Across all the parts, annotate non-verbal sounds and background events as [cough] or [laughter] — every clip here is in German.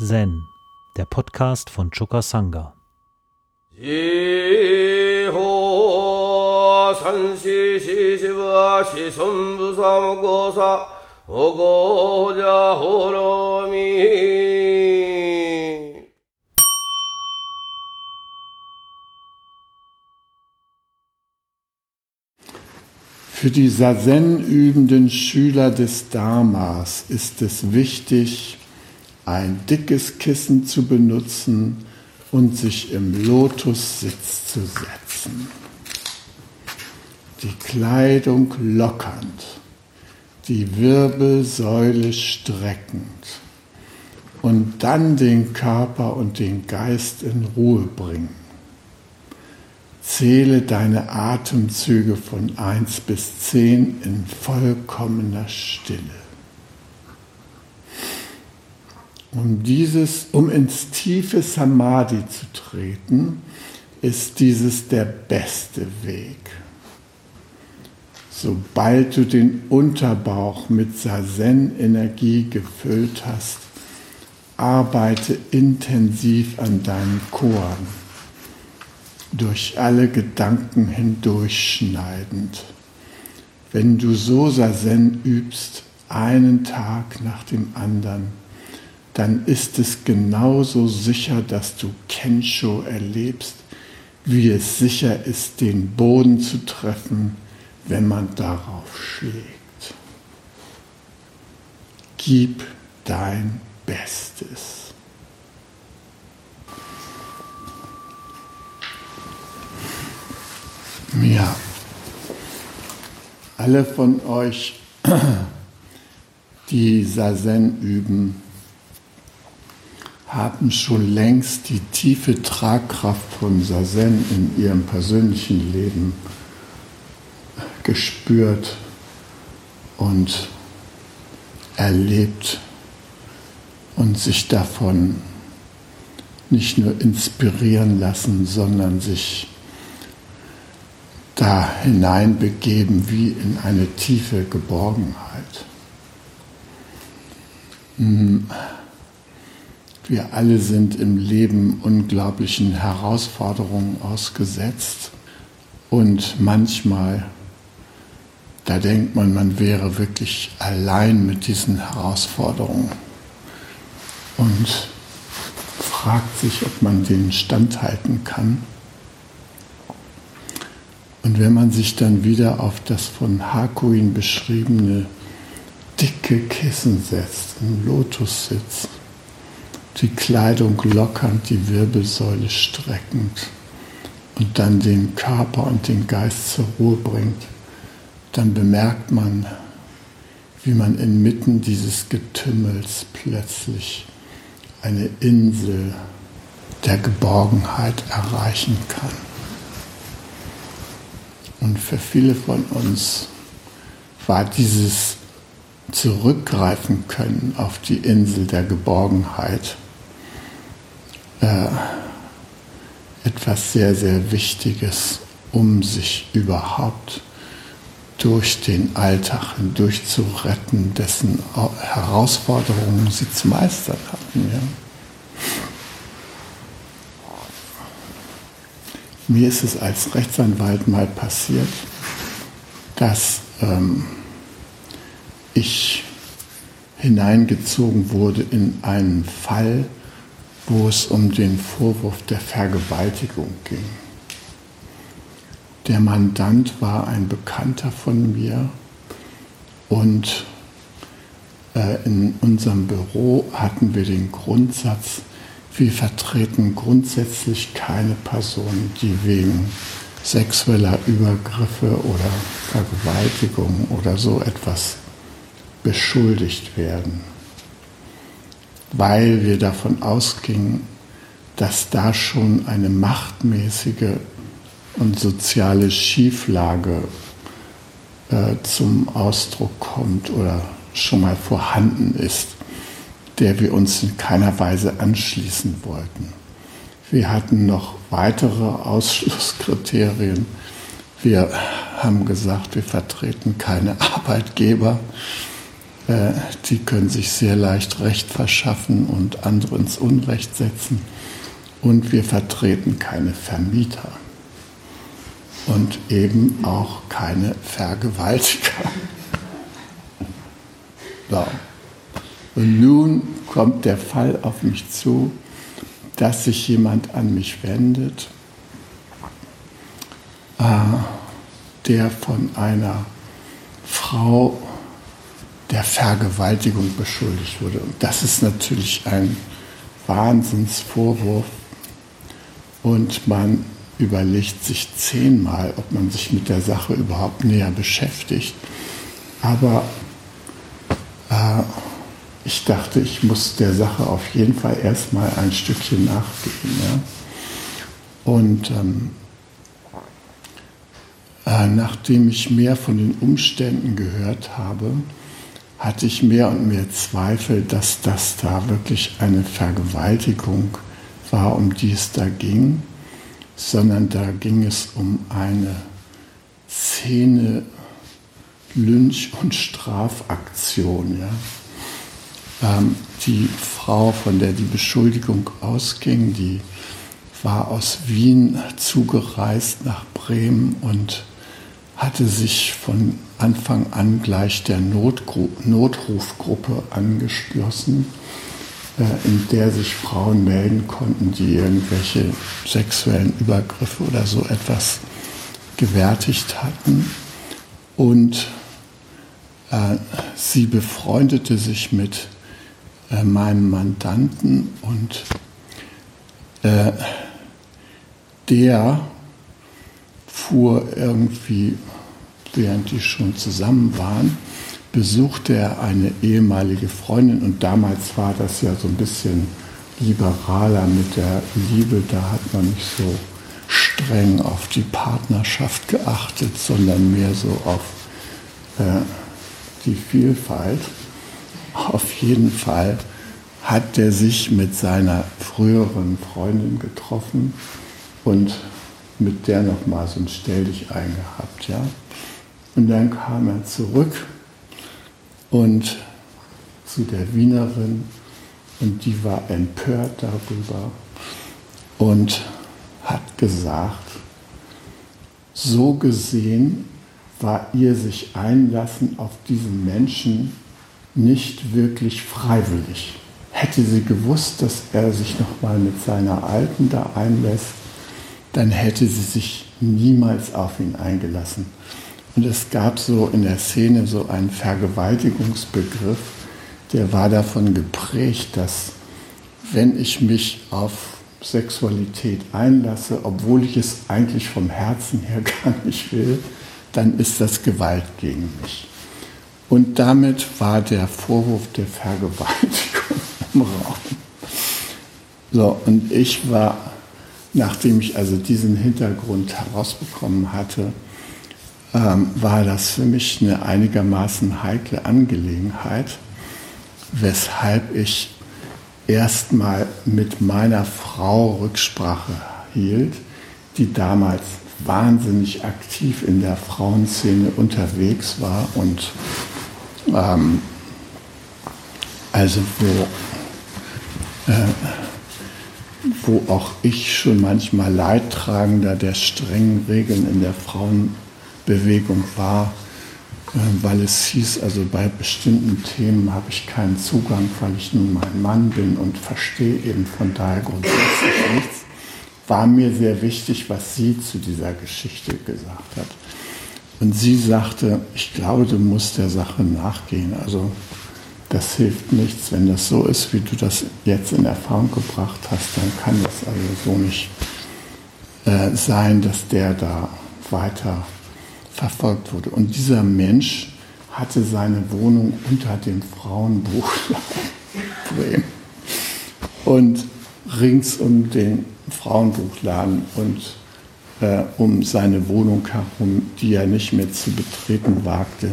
Zen, der Podcast von Choka Sangha. Für die Sazen übenden Schüler des Dharmas ist es wichtig, ein dickes Kissen zu benutzen und sich im Lotussitz zu setzen. Die Kleidung lockernd, die Wirbelsäule streckend und dann den Körper und den Geist in Ruhe bringen. Zähle deine Atemzüge von 1 bis 10 in vollkommener Stille. Um, dieses, um ins tiefe Samadhi zu treten, ist dieses der beste Weg. Sobald du den Unterbauch mit Sazen-Energie gefüllt hast, arbeite intensiv an deinen Koren, durch alle Gedanken hindurchschneidend. Wenn du so Sazen übst, einen Tag nach dem anderen, dann ist es genauso sicher, dass du Kensho erlebst, wie es sicher ist, den Boden zu treffen, wenn man darauf schlägt. Gib dein Bestes. Ja, alle von euch, [clears throat] die Sazen üben, haben schon längst die tiefe Tragkraft von Sazen in ihrem persönlichen Leben gespürt und erlebt und sich davon nicht nur inspirieren lassen, sondern sich da hineinbegeben wie in eine tiefe Geborgenheit. Wir alle sind im Leben unglaublichen Herausforderungen ausgesetzt und manchmal, da denkt man, man wäre wirklich allein mit diesen Herausforderungen und fragt sich, ob man denen standhalten kann. Und wenn man sich dann wieder auf das von Hakuin beschriebene dicke Kissen setzt, im Lotus sitzt, die Kleidung lockernd, die Wirbelsäule streckend und dann den Körper und den Geist zur Ruhe bringt, dann bemerkt man, wie man inmitten dieses Getümmels plötzlich eine Insel der Geborgenheit erreichen kann. Und für viele von uns war dieses Zurückgreifen können auf die Insel der Geborgenheit etwas sehr, sehr Wichtiges, um sich überhaupt durch den Alltag hindurch zu retten, dessen Herausforderungen sie zu meistern hatten. Ja. Mir ist es als Rechtsanwalt mal passiert, dass ähm, ich hineingezogen wurde in einen Fall, wo es um den Vorwurf der Vergewaltigung ging. Der Mandant war ein Bekannter von mir und äh, in unserem Büro hatten wir den Grundsatz, wir vertreten grundsätzlich keine Person, die wegen sexueller Übergriffe oder Vergewaltigung oder so etwas beschuldigt werden weil wir davon ausgingen, dass da schon eine machtmäßige und soziale Schieflage äh, zum Ausdruck kommt oder schon mal vorhanden ist, der wir uns in keiner Weise anschließen wollten. Wir hatten noch weitere Ausschlusskriterien. Wir haben gesagt, wir vertreten keine [laughs] Arbeitgeber äh, die können sich sehr leicht Recht verschaffen und andere ins Unrecht setzen. Und wir vertreten keine Vermieter und eben auch keine Vergewaltiger. [laughs] So. Und nun kommt der Fall auf mich zu, dass sich jemand an mich wendet, äh, der von einer Frau der Vergewaltigung beschuldigt wurde. Und das ist natürlich ein Wahnsinnsvorwurf. Und man überlegt sich zehnmal, ob man sich mit der Sache überhaupt näher beschäftigt. Aber äh, ich dachte, ich muss der Sache auf jeden Fall erstmal ein Stückchen nachgehen. Ja? Und ähm, äh, nachdem ich mehr von den Umständen gehört habe, hatte ich mehr und mehr Zweifel, dass das da wirklich eine Vergewaltigung war, um die es da ging, sondern da ging es um eine Szene Lynch- und Strafaktion. Ja. Ähm, die Frau, von der die Beschuldigung ausging, die war aus Wien zugereist nach Bremen und hatte sich von Anfang an gleich der Notgru Notrufgruppe angeschlossen, äh, in der sich Frauen melden konnten, die irgendwelche sexuellen Übergriffe oder so etwas gewärtigt hatten. Und äh, sie befreundete sich mit äh, meinem Mandanten und äh, der fuhr irgendwie, während die schon zusammen waren, besuchte er eine ehemalige Freundin und damals war das ja so ein bisschen liberaler mit der Liebe, da hat man nicht so streng auf die Partnerschaft geachtet, sondern mehr so auf äh, die Vielfalt. Auf jeden Fall hat er sich mit seiner früheren Freundin getroffen und mit der nochmal so ein Stell dich eingehabt, ja. Und dann kam er zurück und zu der Wienerin und die war empört darüber und hat gesagt, so gesehen war ihr sich einlassen auf diesen Menschen nicht wirklich freiwillig. Hätte sie gewusst, dass er sich nochmal mit seiner Alten da einlässt, dann hätte sie sich niemals auf ihn eingelassen. Und es gab so in der Szene so einen Vergewaltigungsbegriff, der war davon geprägt, dass wenn ich mich auf Sexualität einlasse, obwohl ich es eigentlich vom Herzen her [laughs] gar nicht will, dann ist das Gewalt gegen mich. Und damit war der Vorwurf der Vergewaltigung [laughs] im Raum. So, und ich war nachdem ich also diesen Hintergrund herausbekommen hatte, ähm, war das für mich eine einigermaßen heikle Angelegenheit, weshalb ich erstmal mit meiner Frau Rücksprache hielt, die damals wahnsinnig aktiv in der Frauenszene unterwegs war und ähm, also wo äh, wo auch ich schon manchmal Leidtragender der strengen Regeln in der Frauenbewegung war, äh, weil es hieß, also bei bestimmten Themen habe ich keinen Zugang, weil ich nun mein Mann bin und verstehe eben von daher grundsätzlich nichts, war mir sehr wichtig, was sie zu dieser Geschichte gesagt hat. Und sie sagte, ich glaube, du musst der Sache nachgehen. Also das hilft nichts. Wenn das so ist, wie du das jetzt in Erfahrung gebracht hast, dann kann das also so nicht äh, sein, dass der da weiter verfolgt wurde. Und dieser Mensch hatte seine Wohnung unter dem Frauenbuchladen [laughs] Bremen. Und rings um den Frauenbuchladen und äh, um seine Wohnung herum, die er nicht mehr zu betreten wagte,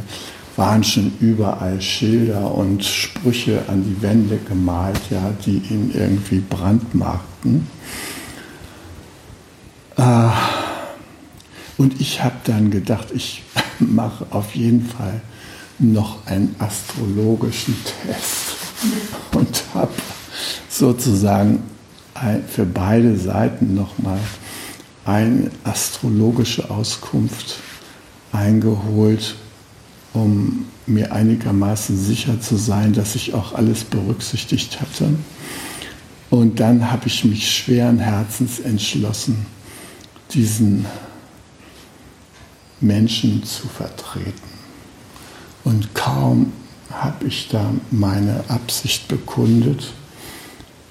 waren schon überall Schilder und Sprüche an die Wände gemalt, ja, die ihn irgendwie brandmarkten. Und ich habe dann gedacht, ich mache auf jeden Fall noch einen astrologischen Test und habe sozusagen für beide Seiten nochmal eine astrologische Auskunft eingeholt, um mir einigermaßen sicher zu sein, dass ich auch alles berücksichtigt hatte. Und dann habe ich mich schweren Herzens entschlossen, diesen Menschen zu vertreten. Und kaum habe ich da meine Absicht bekundet,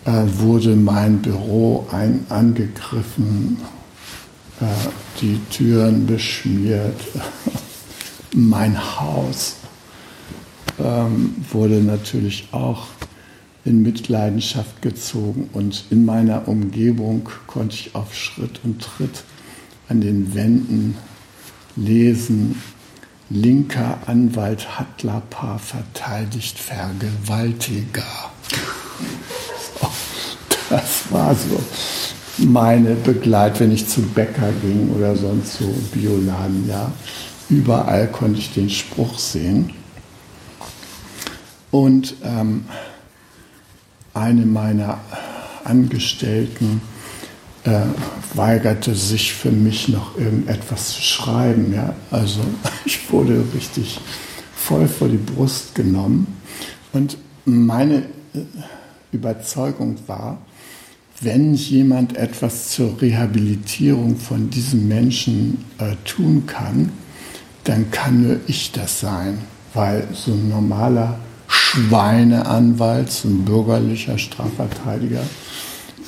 äh, wurde mein Büro ein, angegriffen, äh, die Türen beschmiert, [laughs] mein Haus ähm, wurde natürlich auch in Mitleidenschaft gezogen und in meiner Umgebung konnte ich auf Schritt und Tritt an den Wänden lesen, linker Anwalt Hattlerpaar verteidigt Vergewaltiger. So, das war so meine Begleit, wenn ich zum Bäcker ging oder sonst so Bioladen, ja. Überall konnte ich den Spruch sehen. Und ähm, eine meiner Angestellten äh, weigerte sich für mich noch irgendetwas zu schreiben. Ja? Also [laughs] ich wurde richtig voll vor die Brust genommen. Und meine äh, Überzeugung war, wenn jemand etwas zur Rehabilitierung von diesem Menschen äh, tun kann, dann kann nur ich das sein, weil so ein normaler Schweineanwalt, so ein bürgerlicher Strafverteidiger,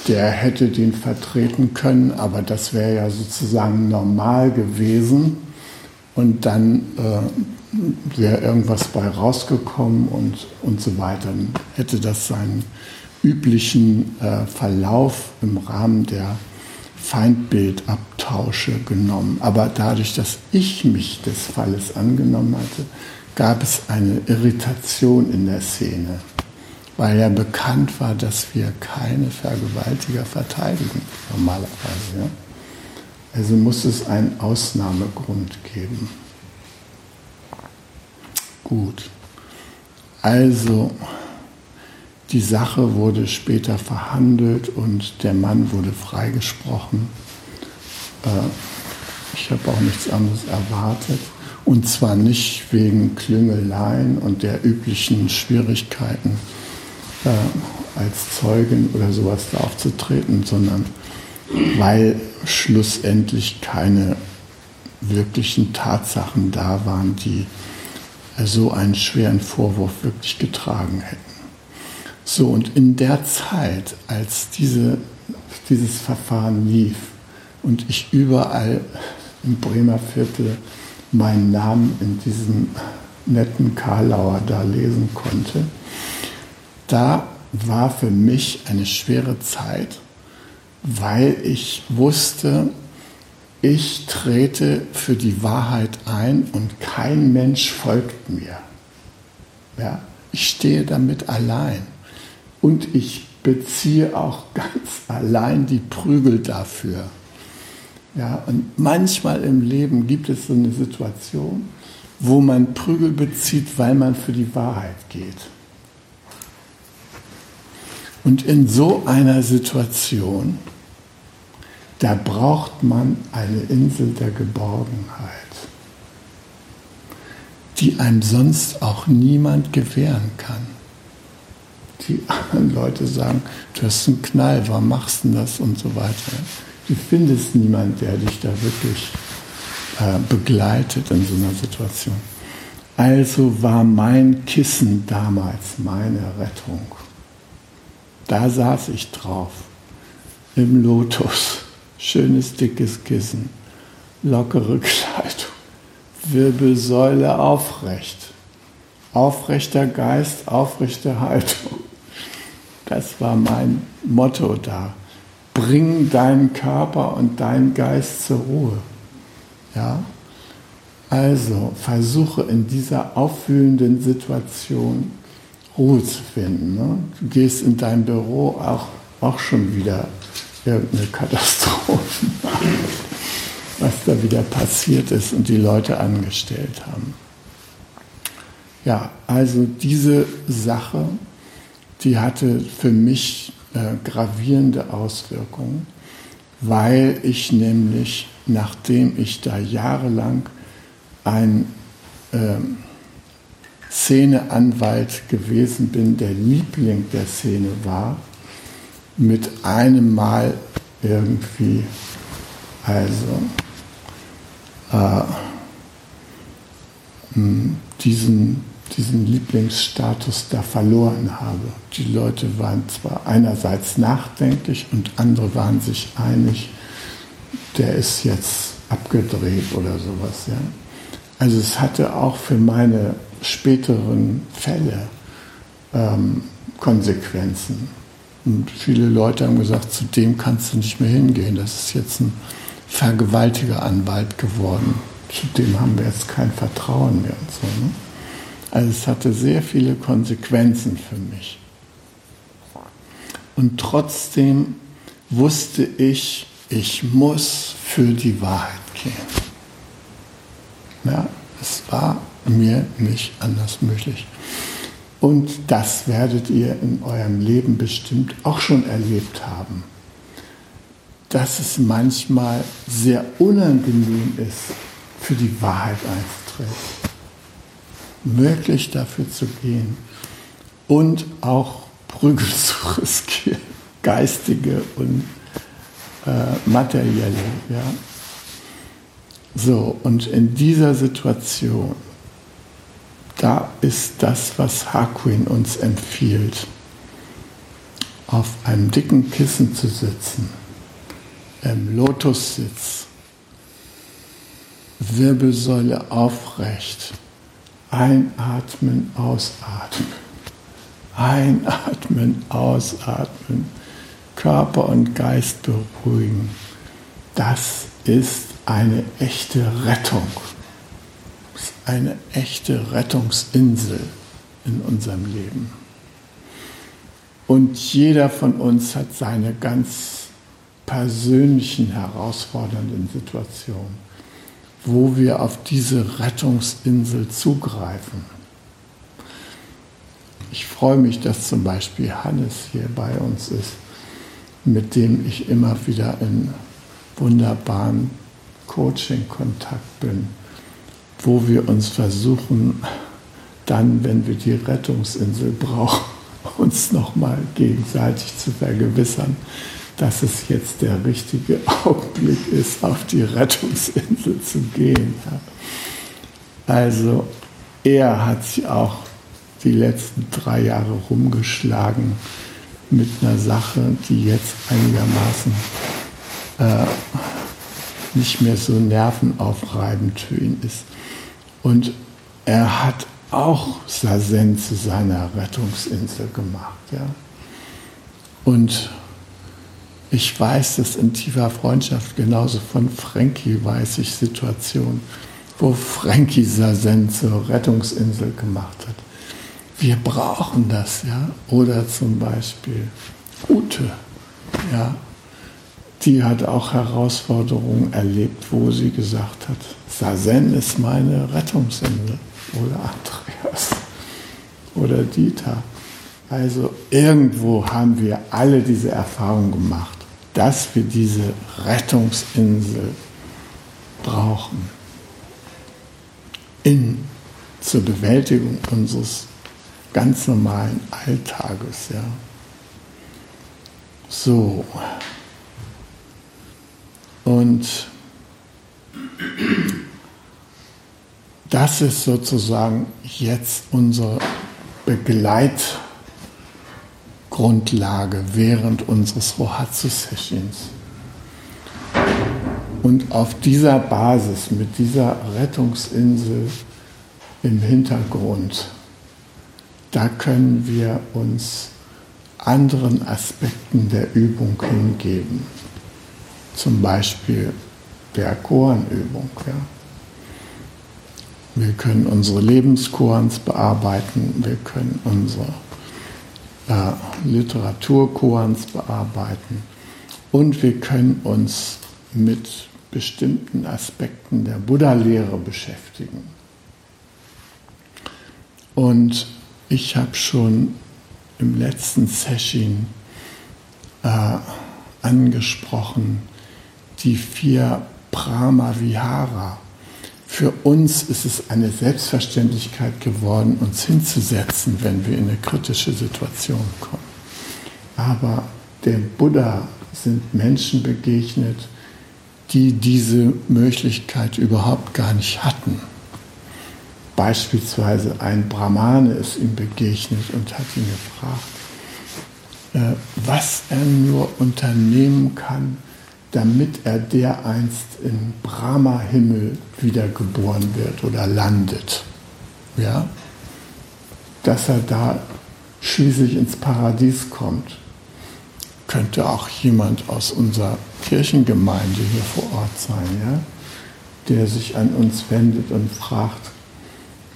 der hätte den vertreten können, aber das wäre ja sozusagen normal gewesen. Und dann äh, wäre irgendwas bei rausgekommen und, und so weiter. Dann hätte das seinen üblichen äh, Verlauf im Rahmen der Feindbildabtausche genommen. Aber dadurch, dass ich mich des Falles angenommen hatte, gab es eine Irritation in der Szene weil ja bekannt war, dass wir keine Vergewaltiger verteidigen, normalerweise. Ja? Also muss es einen Ausnahmegrund geben. Gut. Also, die Sache wurde später verhandelt und der Mann wurde freigesprochen. Äh, ich habe auch nichts anderes erwartet. Und zwar nicht wegen Klüngeleien und der üblichen Schwierigkeiten, äh, als Zeugin oder sowas da aufzutreten, sondern weil schlussendlich keine wirklichen Tatsachen da waren, die so einen schweren Vorwurf wirklich getragen hätten. So, und in der Zeit, als diese, dieses Verfahren lief und ich überall im Bremer Viertel meinen Namen in diesem netten Karlauer da lesen konnte, da war für mich eine schwere Zeit, weil ich wusste, ich trete für die Wahrheit ein und kein Mensch folgt mir. Ja, ich stehe damit allein und ich beziehe auch [laughs] ganz allein die Prügel dafür. Ja, und manchmal im Leben gibt es so eine Situation, wo man Prügel bezieht, weil man für die Wahrheit geht. Und in so einer Situation, da braucht man eine Insel der Geborgenheit, die einem sonst auch niemand gewähren kann. Die anderen Leute sagen, du hast einen Knall, warum machst du das und so weiter. Du findest niemanden, der dich da wirklich äh, begleitet in so einer Situation. Also war mein Kissen damals meine Rettung. Da saß ich drauf, im Lotus, schönes dickes Kissen, lockere [laughs] Kleidung, Wirbelsäule aufrecht, aufrechter Geist, aufrechte Haltung. Das war mein Motto da. Bring deinen Körper und deinen Geist zur Ruhe. Ja? Also versuche in dieser aufwühlenden Situation Ruhe zu finden. Ne? Du gehst in dein Büro auch, auch schon wieder irgendeine Katastrophe, [laughs] was da wieder passiert ist und die Leute angestellt haben. Ja, also diese Sache, die hatte für mich äh, gravierende Auswirkungen, weil ich nämlich, nachdem ich da jahrelang ein äh, Szeneanwalt gewesen bin, der Liebling der Szene war, mit einem Mal irgendwie, also äh, diesen, diesen Lieblingsstatus da verloren habe. Die Leute waren zwar einerseits nachdenklich und andere waren sich einig, der ist jetzt abgedreht oder sowas. Ja. Also es hatte auch für meine späteren Fälle ähm, Konsequenzen. Und viele Leute haben gesagt, zu dem kannst du nicht mehr hingehen. Das ist jetzt ein Vergewaltigeranwalt geworden. Zu dem haben wir jetzt kein Vertrauen mehr und so. Ne? Also es hatte sehr viele Konsequenzen für mich. Und trotzdem wusste ich, ich muss für die Wahrheit gehen. Ja, es war mir nicht anders möglich. Und das werdet ihr in eurem Leben bestimmt auch schon erlebt haben, dass es manchmal sehr unangenehm ist, für die Wahrheit einzutreten, wirklich dafür zu gehen und auch Prügel [laughs] zu riskieren, geistige und äh, materielle. Ja. So, und in dieser Situation da ist das, was Hakuin uns empfiehlt, auf einem dicken Kissen zu sitzen, im Lotussitz, Wirbelsäule aufrecht, einatmen, ausatmen, einatmen, ausatmen, Körper und Geist beruhigen. Das ist eine echte Rettung eine echte Rettungsinsel in unserem Leben. Und jeder von uns hat seine ganz persönlichen herausfordernden Situationen, wo wir auf diese Rettungsinsel zugreifen. Ich freue mich, dass zum Beispiel Hannes hier bei uns ist, mit dem ich immer wieder in wunderbaren Coaching-Kontakt bin wo wir uns versuchen, dann, wenn wir die Rettungsinsel brauchen, [laughs] uns nochmal gegenseitig zu vergewissern, dass es jetzt der richtige [laughs] Augenblick ist, auf die Rettungsinsel zu gehen. Also er hat sich auch die letzten drei Jahre rumgeschlagen mit einer Sache, die jetzt einigermaßen äh, nicht mehr so nervenaufreibend für ihn ist. Und er hat auch Sazen zu seiner Rettungsinsel gemacht. Ja. Und ich weiß das in tiefer Freundschaft, genauso von Frankie weiß ich Situationen, wo Frankie Sazen zur Rettungsinsel gemacht hat. Wir brauchen das, ja. Oder zum Beispiel Ute, ja die hat auch Herausforderungen erlebt, wo sie gesagt hat, Sazen ist meine Rettungsinsel. Oder Andreas oder Dieter. Also irgendwo haben wir alle diese Erfahrung gemacht, dass wir diese Rettungsinsel brauchen in, zur Bewältigung unseres ganz normalen Alltages. Ja. So. Und das ist sozusagen jetzt unsere Begleitgrundlage während unseres Rohatsu-Sessions. Und auf dieser Basis, mit dieser Rettungsinsel im Hintergrund, da können wir uns anderen Aspekten der Übung hingeben zum Beispiel der Koanübung. Ja. Wir können unsere Lebenskoans bearbeiten, wir können unsere äh, Literaturkoans bearbeiten und wir können uns mit bestimmten Aspekten der Buddha-Lehre beschäftigen. Und ich habe schon im letzten Session äh, angesprochen, die vier Brahma Vihara. Für uns ist es eine Selbstverständlichkeit geworden, uns hinzusetzen, wenn wir in eine kritische Situation kommen. Aber der Buddha sind Menschen begegnet, die diese Möglichkeit überhaupt gar nicht hatten. Beispielsweise ein Brahmane ist ihm begegnet und hat ihn gefragt, äh, was er nur unternehmen kann, damit er dereinst im Brahma-Himmel wiedergeboren wird oder landet. Ja? Dass er da schließlich ins Paradies kommt. Könnte auch jemand aus unserer Kirchengemeinde hier vor Ort sein, ja? der sich an uns wendet und fragt,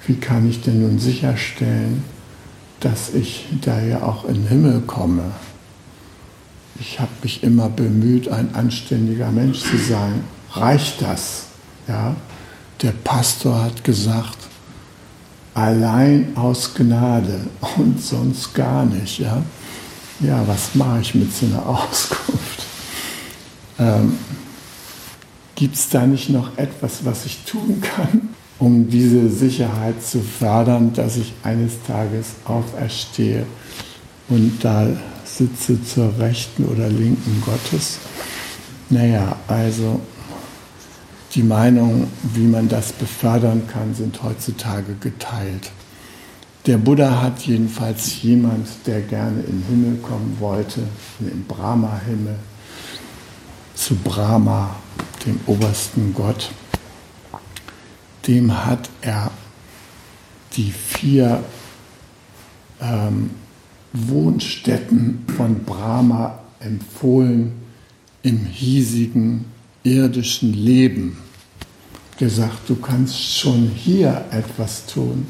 wie kann ich denn nun sicherstellen, dass ich da ja auch in den Himmel komme? Ich habe mich immer bemüht, ein anständiger Mensch zu sein. Reicht das? Ja? Der Pastor hat gesagt, allein aus Gnade und sonst gar nicht. Ja, ja was mache ich mit so einer [laughs] Auskunft? Ähm, Gibt es da nicht noch etwas, was ich tun kann? um diese Sicherheit zu fördern, dass ich eines Tages auferstehe und da sitze zur rechten oder linken Gottes. Naja, also die Meinungen, wie man das befördern kann, sind heutzutage geteilt. Der Buddha hat jedenfalls jemand, der gerne in den Himmel kommen wollte, in den Brahma-Himmel, zu Brahma, dem obersten Gott dem hat er die vier ähm, Wohnstätten von Brahma empfohlen im hiesigen irdischen Leben. Gesagt, du kannst schon hier etwas tun,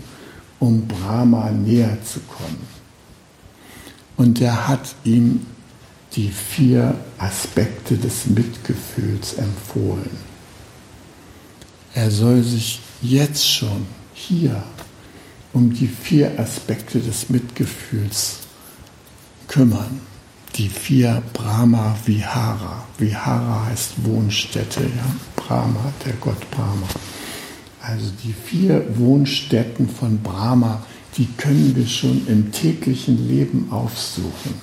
um Brahma näher zu kommen. Und er hat ihm die vier Aspekte des Mitgefühls empfohlen. Er soll sich jetzt schon hier um die vier Aspekte des Mitgefühls kümmern. Die vier Brahma Vihara. Vihara heißt Wohnstätte, ja. Brahma, der Gott Brahma. Also die vier Wohnstätten von Brahma, die können wir schon im täglichen Leben aufsuchen.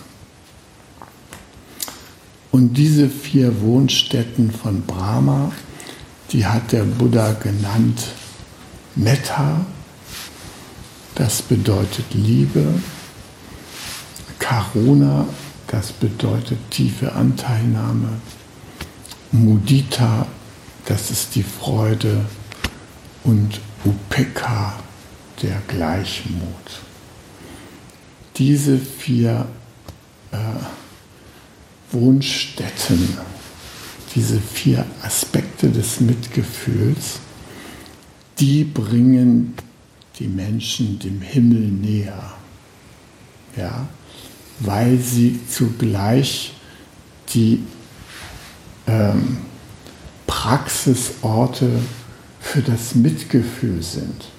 Und diese vier Wohnstätten von Brahma, die hat der Buddha genannt Metta, das bedeutet Liebe. Karuna, das bedeutet tiefe Anteilnahme. Mudita, das ist die Freude. Und Upeka, der Gleichmut. Diese vier äh, Wohnstätten, diese vier Aspekte des Mitgefühls, die bringen die Menschen dem Himmel näher. Ja, weil sie zugleich die ähm, Praxisorte für das Mitgefühl sind.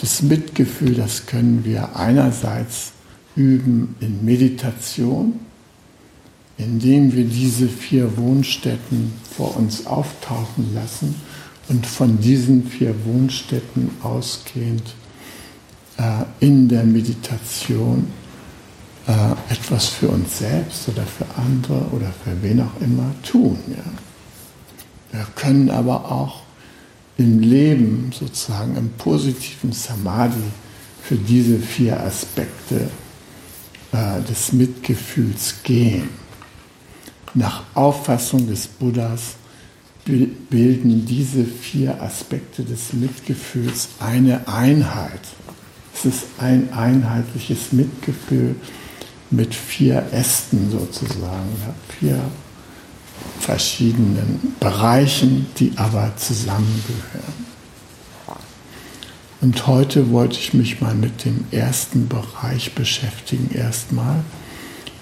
Das Mitgefühl, das können wir einerseits üben in Meditation, indem wir diese vier Wohnstätten vor uns auftauchen lassen und von diesen vier Wohnstätten ausgehend äh, in der Meditation äh, etwas für uns selbst oder für andere oder für wen auch immer tun. Ja. Wir können aber auch im Leben sozusagen im positiven Samadhi für diese vier Aspekte äh, des Mitgefühls gehen. Nach Auffassung des Buddhas bilden diese vier Aspekte des Mitgefühls eine Einheit. Es ist ein einheitliches Mitgefühl mit vier Ästen sozusagen, vier verschiedenen Bereichen, die aber zusammengehören. Und heute wollte ich mich mal mit dem ersten Bereich beschäftigen, erstmal,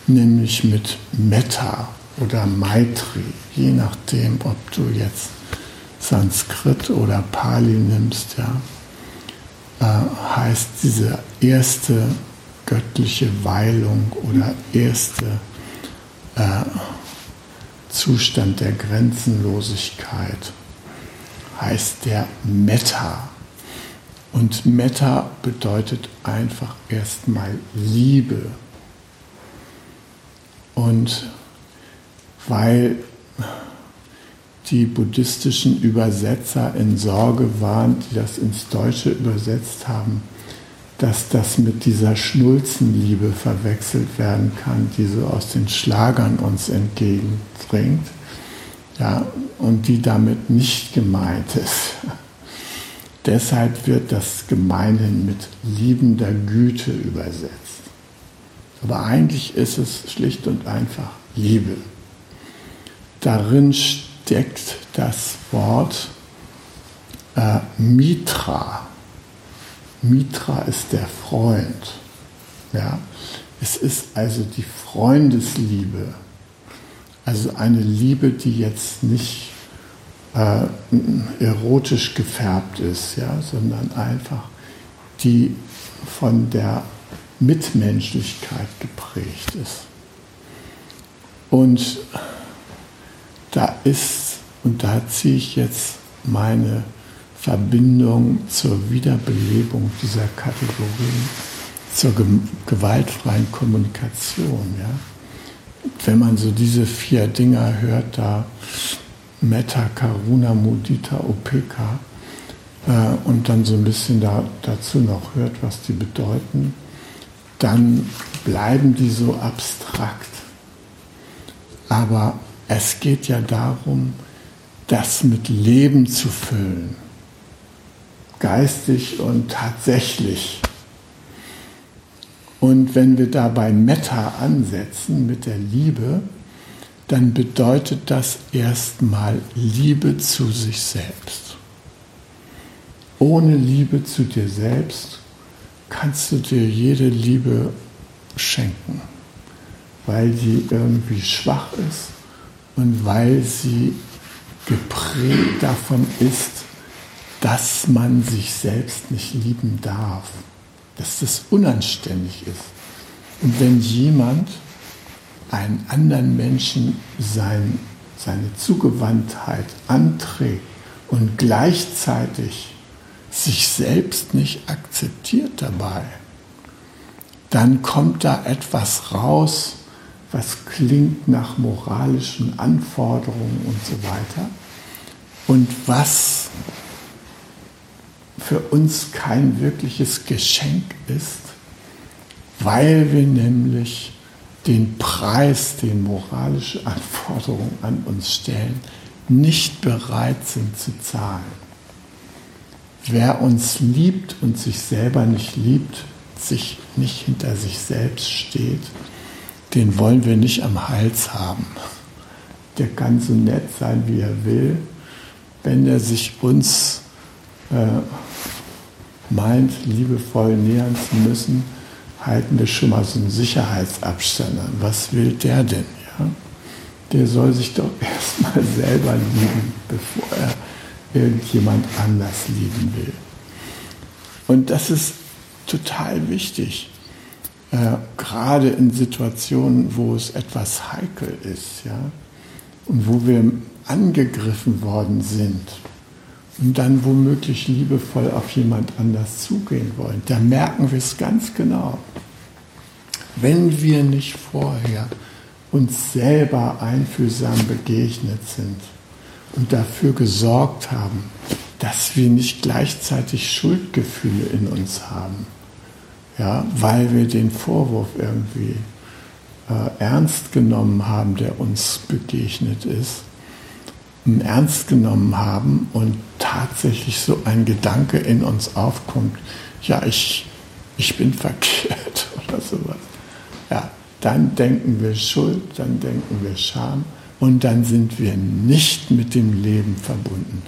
nämlich mit Metta oder Maitri, je nachdem, ob du jetzt Sanskrit oder Pali nimmst, ja. äh, heißt diese erste göttliche Weilung oder erste äh, Zustand der Grenzenlosigkeit heißt der Metta. Und Metta bedeutet einfach erstmal Liebe. Und weil die buddhistischen Übersetzer in Sorge waren, die das ins Deutsche übersetzt haben, dass das mit dieser Schnulzenliebe verwechselt werden kann, die so aus den Schlagern uns entgegendringt, ja, und die damit nicht gemeint ist. [laughs] Deshalb wird das gemeinhin mit liebender Güte übersetzt. Aber eigentlich ist es schlicht und einfach Liebe. Darin steckt das Wort äh, Mitra. Mitra ist der Freund. Ja? Es ist also die Freundesliebe. Also eine Liebe, die jetzt nicht äh, erotisch gefärbt ist, ja, sondern einfach die von der Mitmenschlichkeit geprägt ist. Und da ist, und da ziehe ich jetzt meine Verbindung zur Wiederbelebung dieser Kategorien, zur gewaltfreien Kommunikation. Ja? Wenn man so diese vier Dinger hört, da Metta, Karuna, Mudita, Upeka, äh, und dann so ein bisschen da, dazu noch hört, was die bedeuten, dann bleiben die so abstrakt. Aber es geht ja darum, das mit Leben zu füllen, geistig und tatsächlich. Und wenn wir dabei Metta ansetzen mit der Liebe, dann bedeutet das erstmal Liebe zu sich selbst. Ohne Liebe zu dir selbst kannst du dir jede Liebe schenken, weil die irgendwie schwach ist und weil sie geprägt davon ist, dass man sich selbst nicht lieben darf, dass das unanständig ist. Und wenn jemand einen anderen Menschen sein, seine Zugewandtheit anträgt und gleichzeitig sich selbst nicht akzeptiert dabei, dann kommt da etwas raus, was klingt nach moralischen Anforderungen und so weiter und was für uns kein wirkliches Geschenk ist, weil wir nämlich den Preis, den moralische Anforderungen an uns stellen, nicht bereit sind zu zahlen. Wer uns liebt und sich selber nicht liebt, sich nicht hinter sich selbst steht, den wollen wir nicht am Hals haben. Der kann so nett sein, wie er will. Wenn er sich uns äh, meint, liebevoll nähern zu müssen, halten wir schon mal so einen Sicherheitsabstand an. Was will der denn? Ja? Der soll sich doch [laughs] erstmal selber lieben, bevor er irgendjemand anders lieben will. Und das ist total wichtig, äh, gerade in Situationen, wo es etwas heikel ist, ja, und wo wir angegriffen worden sind und dann womöglich liebevoll auf jemand anders zugehen wollen, da merken wir es ganz genau. Wenn wir nicht vorher uns selber einfühlsam begegnet sind und dafür gesorgt haben, dass wir nicht gleichzeitig Schuldgefühle in uns haben, ja, weil wir den Vorwurf irgendwie äh, ernst genommen haben, der uns begegnet ist, ernst genommen haben und tatsächlich so ein Gedanke in uns aufkommt, ja, ich, ich bin verkehrt [laughs] oder sowas. Ja, dann denken wir Schuld, dann denken wir Scham und dann sind wir nicht mit dem Leben verbunden.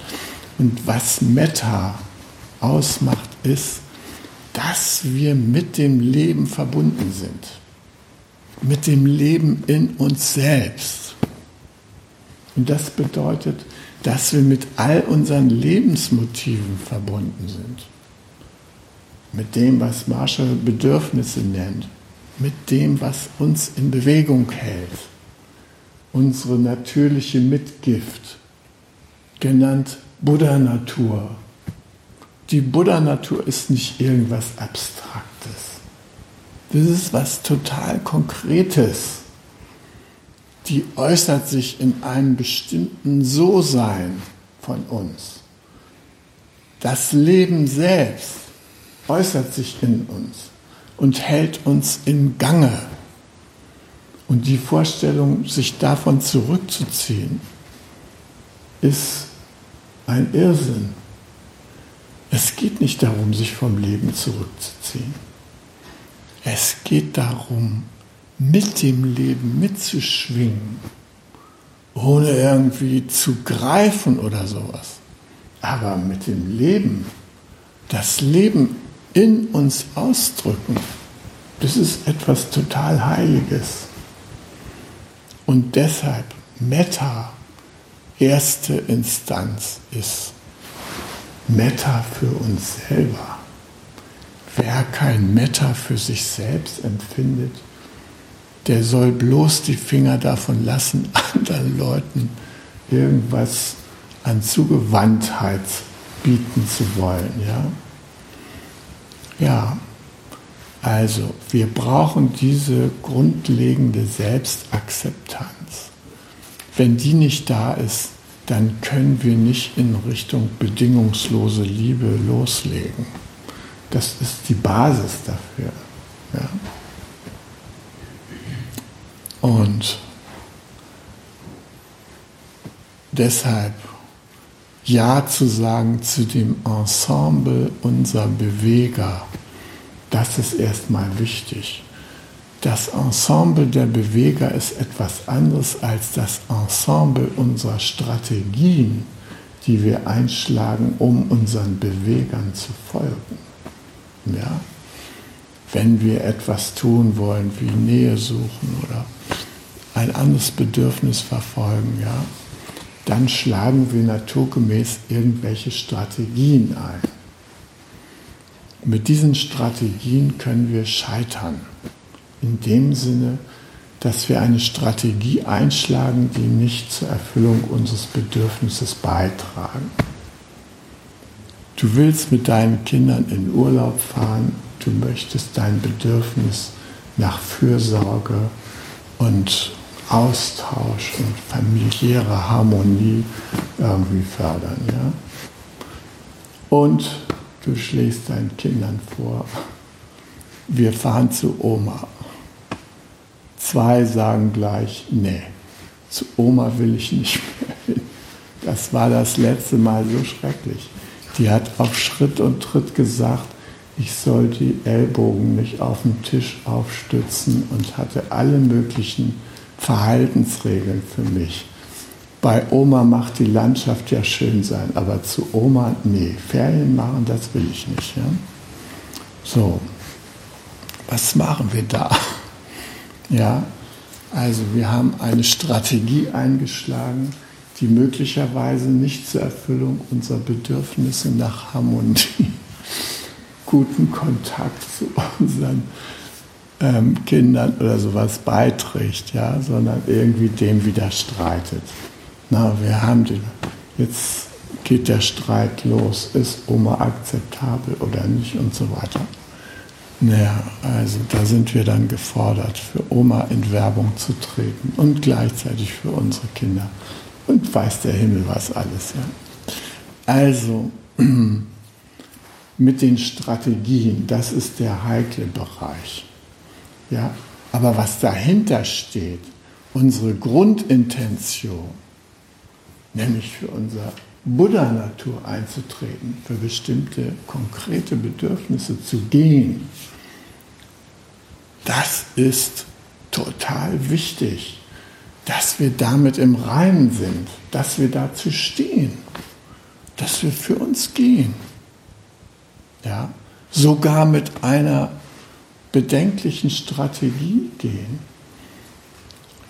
Und was Metta ausmacht, ist, dass wir mit dem Leben verbunden sind. Mit dem Leben in uns selbst. Und das bedeutet, dass wir mit all unseren Lebensmotiven verbunden sind. mit dem, was Marshall Bedürfnisse nennt, mit dem, was uns in Bewegung hält, unsere natürliche Mitgift, genannt Buddha-Natur. Die Buddha-Natur ist nicht irgendwas Abstraktes. Das ist was total Konkretes. Die äußert sich in einem bestimmten So-Sein von uns. Das Leben selbst äußert sich in uns und hält uns in Gange. Und die Vorstellung, sich davon zurückzuziehen, ist ein Irrsinn. Es geht nicht darum, sich vom Leben zurückzuziehen. Es geht darum, mit dem Leben mitzuschwingen, ohne irgendwie zu greifen oder sowas. Aber mit dem Leben, das Leben in uns ausdrücken, das ist etwas total Heiliges. Und deshalb Metta erste Instanz ist. Metta für uns selber. Wer kein Metta für sich selbst empfindet, der soll bloß die Finger davon lassen, [laughs] anderen Leuten irgendwas an Zugewandtheit bieten zu wollen. Ja, ja also wir brauchen diese grundlegende Selbstakzeptanz. Wenn die nicht da ist, dann können wir nicht in Richtung bedingungslose Liebe loslegen. Das ist die Basis dafür. Ja. Und deshalb Ja zu sagen zu dem Ensemble unserer Beweger, das ist erstmal wichtig. Das Ensemble der Beweger ist etwas anderes als das Ensemble unserer Strategien, die wir einschlagen, um unseren Bewegern zu folgen. Ja? Wenn wir etwas tun wollen, wie Nähe suchen oder ein anderes Bedürfnis verfolgen, ja, dann schlagen wir naturgemäß irgendwelche Strategien ein. Mit diesen Strategien können wir scheitern in dem Sinne, dass wir eine Strategie einschlagen, die nicht zur Erfüllung unseres Bedürfnisses beitragen. Du willst mit deinen Kindern in Urlaub fahren, du möchtest dein Bedürfnis nach Fürsorge und Austausch und familiäre Harmonie irgendwie fördern. Ja? Und du schlägst deinen Kindern vor, wir fahren zu Oma Zwei sagen gleich, nee, zu Oma will ich nicht mehr hin. Das war das letzte Mal so schrecklich. Die hat auf Schritt und Tritt gesagt, ich soll die Ellbogen nicht auf den Tisch aufstützen und hatte alle möglichen Verhaltensregeln für mich. Bei Oma macht die Landschaft ja schön sein, aber zu Oma, nee, Ferien machen, das will ich nicht. Ja? So, was machen wir da? [laughs] Ja, also wir haben eine Strategie eingeschlagen, die möglicherweise nicht zur Erfüllung unserer Bedürfnisse nach Harmonie, guten Kontakt zu unseren ähm, Kindern oder sowas beiträgt, ja, sondern irgendwie dem widerstreitet. Na, wir haben den, jetzt geht der Streit los, ist Oma akzeptabel oder nicht und so weiter. Naja, also da sind wir dann gefordert, für Oma in Werbung zu treten und gleichzeitig für unsere Kinder. Und weiß der Himmel was alles. Ja. Also [clears throat] mit den Strategien, das ist der heikle Bereich. Ja, aber was dahinter steht, unsere Grundintention, nämlich für unser Buddha-Natur einzutreten, für bestimmte konkrete Bedürfnisse zu gehen, das ist total wichtig, dass wir damit im Reinen sind, dass wir dazu stehen, dass wir für uns gehen. Ja, sogar mit einer bedenklichen Strategie gehen.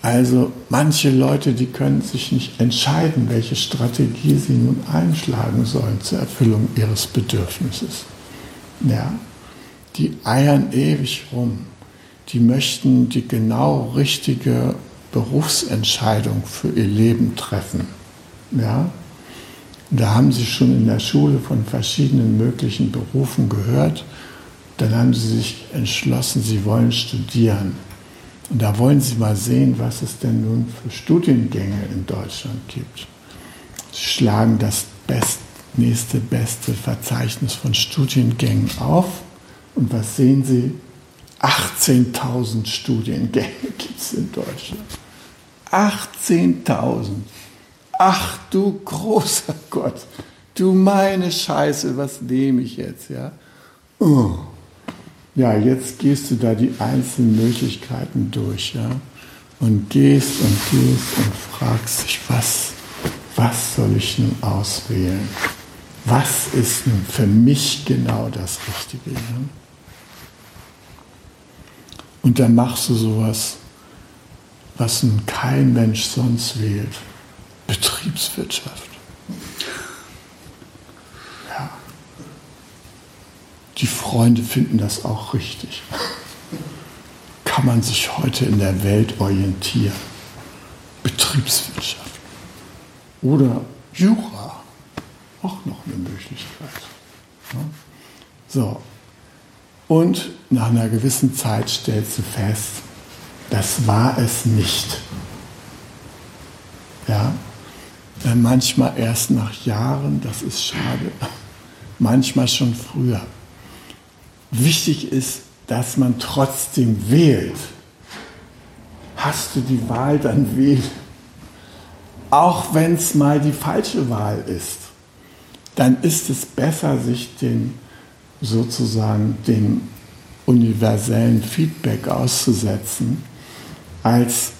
Also manche Leute, die können sich nicht entscheiden, welche Strategie sie nun einschlagen sollen zur Erfüllung ihres Bedürfnisses. Ja, die eiern ewig rum. Die möchten die genau richtige Berufsentscheidung für ihr Leben treffen. Ja? Da haben sie schon in der Schule von verschiedenen möglichen Berufen gehört. Dann haben sie sich entschlossen, sie wollen studieren. Und da wollen sie mal sehen, was es denn nun für Studiengänge in Deutschland gibt. Sie schlagen das best, nächste beste Verzeichnis von Studiengängen auf. Und was sehen Sie? 18.000 Studiengänge [laughs] gibt es in Deutschland. 18.000. Ach du großer [laughs] Gott, du meine Scheiße, was nehme ich jetzt, ja? Oh. Ja, jetzt gehst du da die einzelnen Möglichkeiten durch, ja? Und gehst und gehst und fragst dich, was, was soll ich nun auswählen? Was ist nun für mich genau das Richtige? Ja? Und dann machst du sowas, was nun kein Mensch sonst wählt. Betriebswirtschaft. Ja. Die Freunde finden das auch richtig. Kann man sich heute in der Welt orientieren? Betriebswirtschaft. Oder Jura. Auch noch eine Möglichkeit. Ja. So. Und nach einer gewissen Zeit stellst du fest, das war es nicht. Ja, manchmal erst nach Jahren, das ist schade, [laughs] manchmal schon früher. Wichtig ist, dass man trotzdem wählt. Hast du die Wahl, dann wähl. Auch wenn es mal die falsche Wahl ist, dann ist es besser, sich den sozusagen dem universellen Feedback auszusetzen, als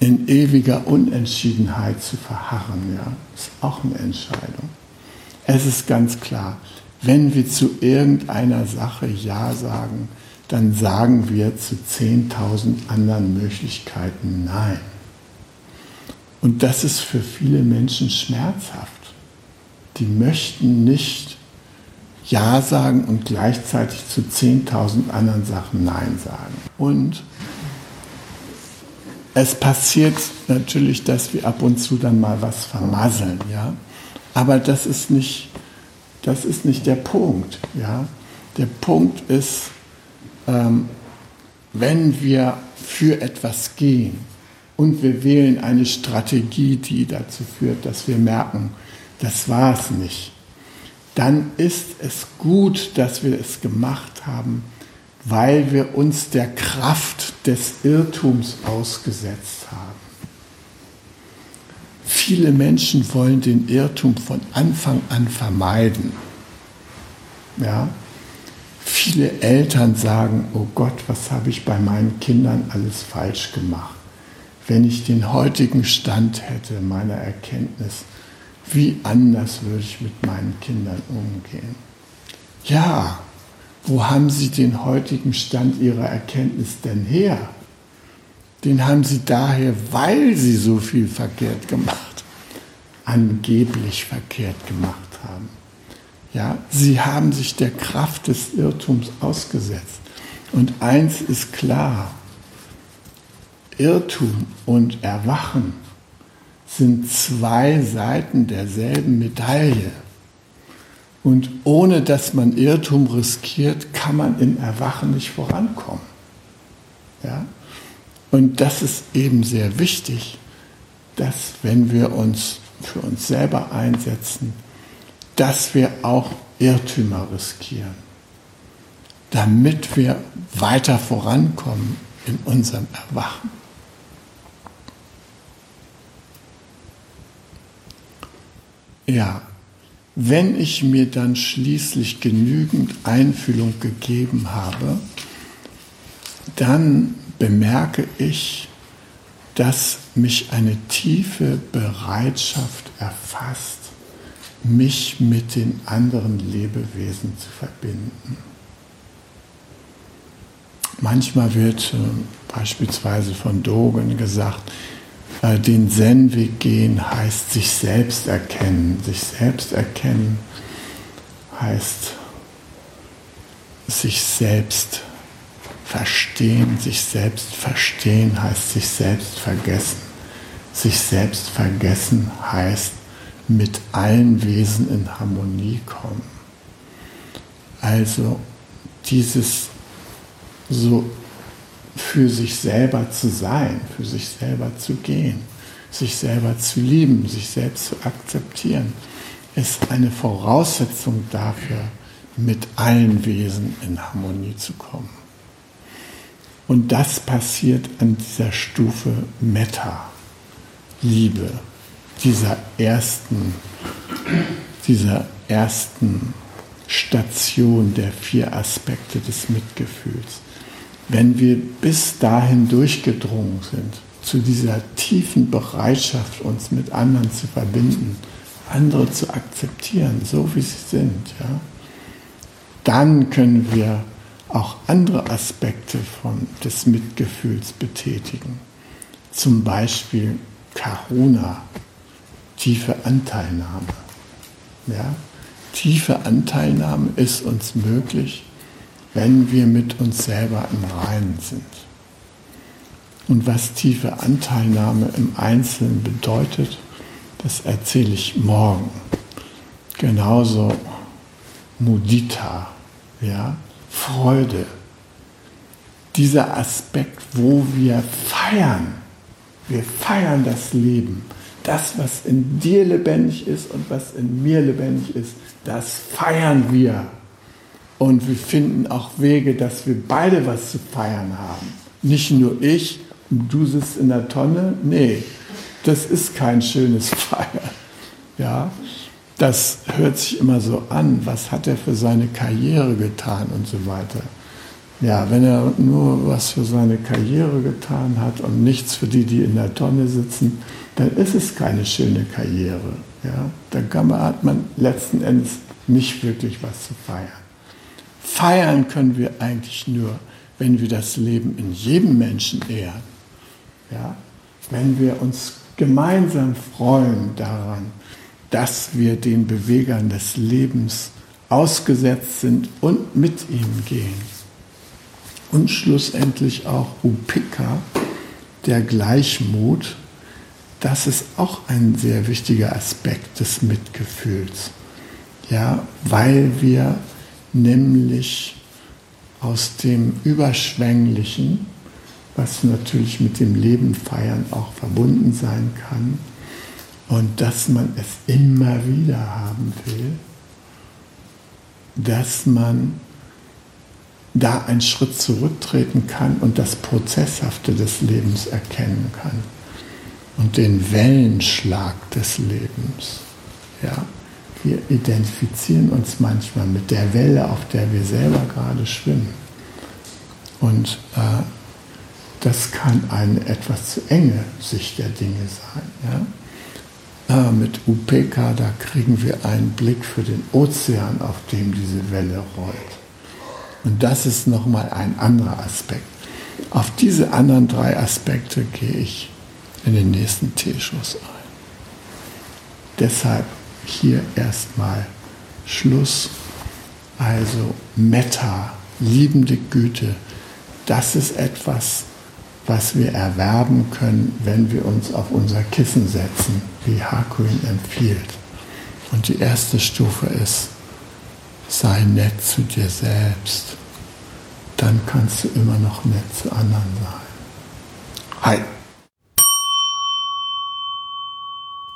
in ewiger Unentschiedenheit zu verharren, ja, ist auch eine Entscheidung. Es ist ganz klar, wenn wir zu irgendeiner Sache Ja sagen, dann sagen wir zu 10.000 anderen Möglichkeiten Nein. Und das ist für viele Menschen schmerzhaft. Die möchten nicht Ja sagen und gleichzeitig zu 10.000 anderen Sachen Nein sagen. Und es passiert natürlich, dass wir ab und zu dann mal was vermasseln, ja. Aber das ist nicht, das ist nicht der Punkt, ja. Der Punkt ist, ähm, wenn wir für etwas gehen und wir wählen eine Strategie, die dazu führt, dass wir merken, das war es nicht, dann ist es gut, dass wir es gemacht haben, weil wir uns der Kraft des Irrtums ausgesetzt haben. Viele Menschen wollen den Irrtum von Anfang an vermeiden. Ja? Viele Eltern sagen, oh Gott, was habe ich bei meinen Kindern alles falsch gemacht? Wenn ich den heutigen Stand hätte meiner Erkenntnis, wie anders würde ich mit meinen Kindern umgehen? Ja, wo haben Sie den heutigen Stand Ihrer Erkenntnis denn her? Den haben Sie daher, weil Sie so viel verkehrt gemacht, angeblich verkehrt gemacht haben. Ja, Sie haben sich der Kraft des Irrtums ausgesetzt. Und eins ist klar, Irrtum und Erwachen sind zwei Seiten derselben Medaille. Und ohne dass man Irrtum riskiert, kann man im Erwachen nicht vorankommen. Ja? Und das ist eben sehr wichtig, dass wenn wir uns für uns selber einsetzen, dass wir auch Irrtümer riskieren, damit wir weiter vorankommen in unserem Erwachen. Ja, wenn ich mir dann schließlich genügend Einfühlung gegeben habe, dann bemerke ich, dass mich eine tiefe Bereitschaft erfasst, mich mit den anderen Lebewesen zu verbinden. Manchmal wird äh, beispielsweise von Dogen gesagt, den Zen-Weg gehen heißt sich selbst erkennen. Sich selbst erkennen heißt sich selbst verstehen. Sich selbst verstehen heißt sich selbst vergessen. Sich selbst vergessen heißt mit allen Wesen in Harmonie kommen. Also dieses so für sich selber zu sein, für sich selber zu gehen, sich selber zu lieben, sich selbst zu akzeptieren, ist eine Voraussetzung dafür, mit allen Wesen in Harmonie zu kommen. Und das passiert an dieser Stufe Metta, Liebe, dieser ersten, dieser ersten Station der vier Aspekte des Mitgefühls. Wenn wir bis dahin durchgedrungen sind, zu dieser tiefen Bereitschaft, uns mit anderen zu verbinden, andere zu akzeptieren, so wie sie sind, ja, dann können wir auch andere Aspekte von, des Mitgefühls betätigen. Zum Beispiel Karuna, tiefe Anteilnahme. Ja? Tiefe Anteilnahme ist uns möglich, wenn wir mit uns selber im Reinen sind. Und was tiefe Anteilnahme im Einzelnen bedeutet, das erzähle ich morgen. Genauso Mudita, ja, Freude. Dieser Aspekt, wo wir feiern, wir feiern das Leben. Das, was in dir lebendig ist und was in mir lebendig ist, das feiern wir. Und wir finden auch Wege, dass wir beide was zu feiern haben. Nicht nur ich und du sitzt in der Tonne. Nee, das ist kein schönes [laughs] Feiern. Ja, das hört sich immer so an. Was hat er für seine Karriere getan und so weiter. Ja, wenn er nur was für seine Karriere getan hat und nichts für die, die in der Tonne sitzen, dann ist es keine schöne Karriere. Ja? Da hat man letzten Endes nicht wirklich was zu feiern. Feiern können wir eigentlich nur, wenn wir das Leben in jedem Menschen ehren. Ja? Wenn wir uns gemeinsam freuen daran, dass wir den Bewegern des Lebens ausgesetzt sind und mit ihnen gehen und schlussendlich auch Upika, der Gleichmut, das ist auch ein sehr wichtiger Aspekt des Mitgefühls. Ja, weil wir nämlich aus dem Überschwänglichen, was natürlich mit dem Leben feiern auch verbunden sein kann, und dass man es immer wieder haben will, dass man da einen Schritt zurücktreten kann und das Prozesshafte des Lebens erkennen kann und den Wellenschlag des Lebens. Ja, wir identifizieren uns manchmal mit der Welle, auf der wir selber gerade schwimmen. Und äh, das kann eine etwas zu enge Sicht der Dinge sein. Ja? Äh, mit UPK, da kriegen wir einen Blick für den Ozean, auf dem diese Welle rollt. Und das ist nochmal ein anderer Aspekt. Auf diese anderen drei Aspekte gehe ich in den nächsten Teeschuss ein. Deshalb hier erstmal Schluss. Also Metta, liebende Güte, das ist etwas, was wir erwerben können, wenn wir uns auf unser Kissen setzen, wie Hakuin empfiehlt. Und die erste Stufe ist sei nett zu dir selbst, dann kannst du immer noch nett zu anderen sein. Hi.